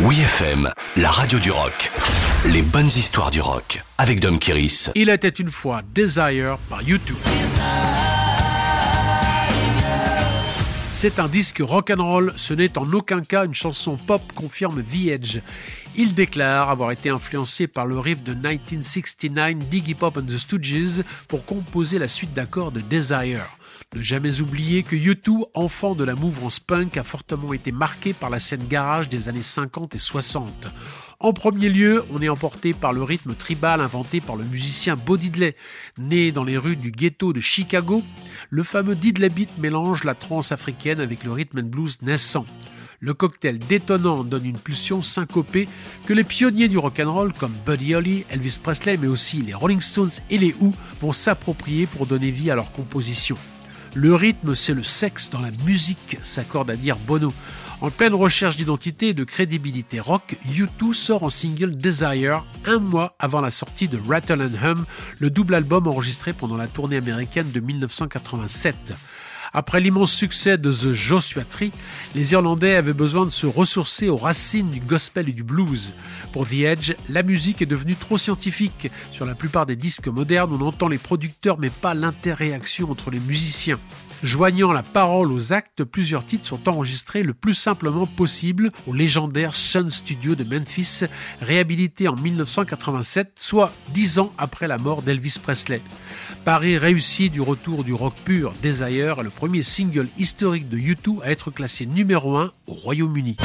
Oui FM, la radio du rock. Les bonnes histoires du rock avec Dom Kiris. Il était une fois Desire par YouTube. C'est un disque rock'n'roll, ce n'est en aucun cas une chanson pop, confirme The Edge. Il déclare avoir été influencé par le riff de 1969 Diggy Pop and the Stooges pour composer la suite d'accords de Desire. Ne jamais oublier que U2, enfant de la mouvance punk, a fortement été marqué par la scène garage des années 50 et 60. En premier lieu, on est emporté par le rythme tribal inventé par le musicien Bo Diddley. Né dans les rues du ghetto de Chicago, le fameux Diddley Beat mélange la trance africaine avec le rhythm and blues naissant. Le cocktail détonnant donne une pulsion syncopée que les pionniers du rock'n'roll comme Buddy Holly, Elvis Presley, mais aussi les Rolling Stones et les Who vont s'approprier pour donner vie à leur composition. Le rythme, c'est le sexe dans la musique, s'accorde à dire Bono. En pleine recherche d'identité et de crédibilité rock, U2 sort en single Desire un mois avant la sortie de Rattle and Hum, le double album enregistré pendant la tournée américaine de 1987. Après l'immense succès de The Joshua Tree, les Irlandais avaient besoin de se ressourcer aux racines du gospel et du blues. Pour The Edge, la musique est devenue trop scientifique. Sur la plupart des disques modernes, on entend les producteurs mais pas l'interréaction entre les musiciens. Joignant la parole aux actes, plusieurs titres sont enregistrés le plus simplement possible au légendaire Sun Studio de Memphis, réhabilité en 1987, soit dix ans après la mort d'Elvis Presley. Paris réussi du retour du rock pur Desire est le premier single historique de U2 à être classé numéro 1 au Royaume-Uni.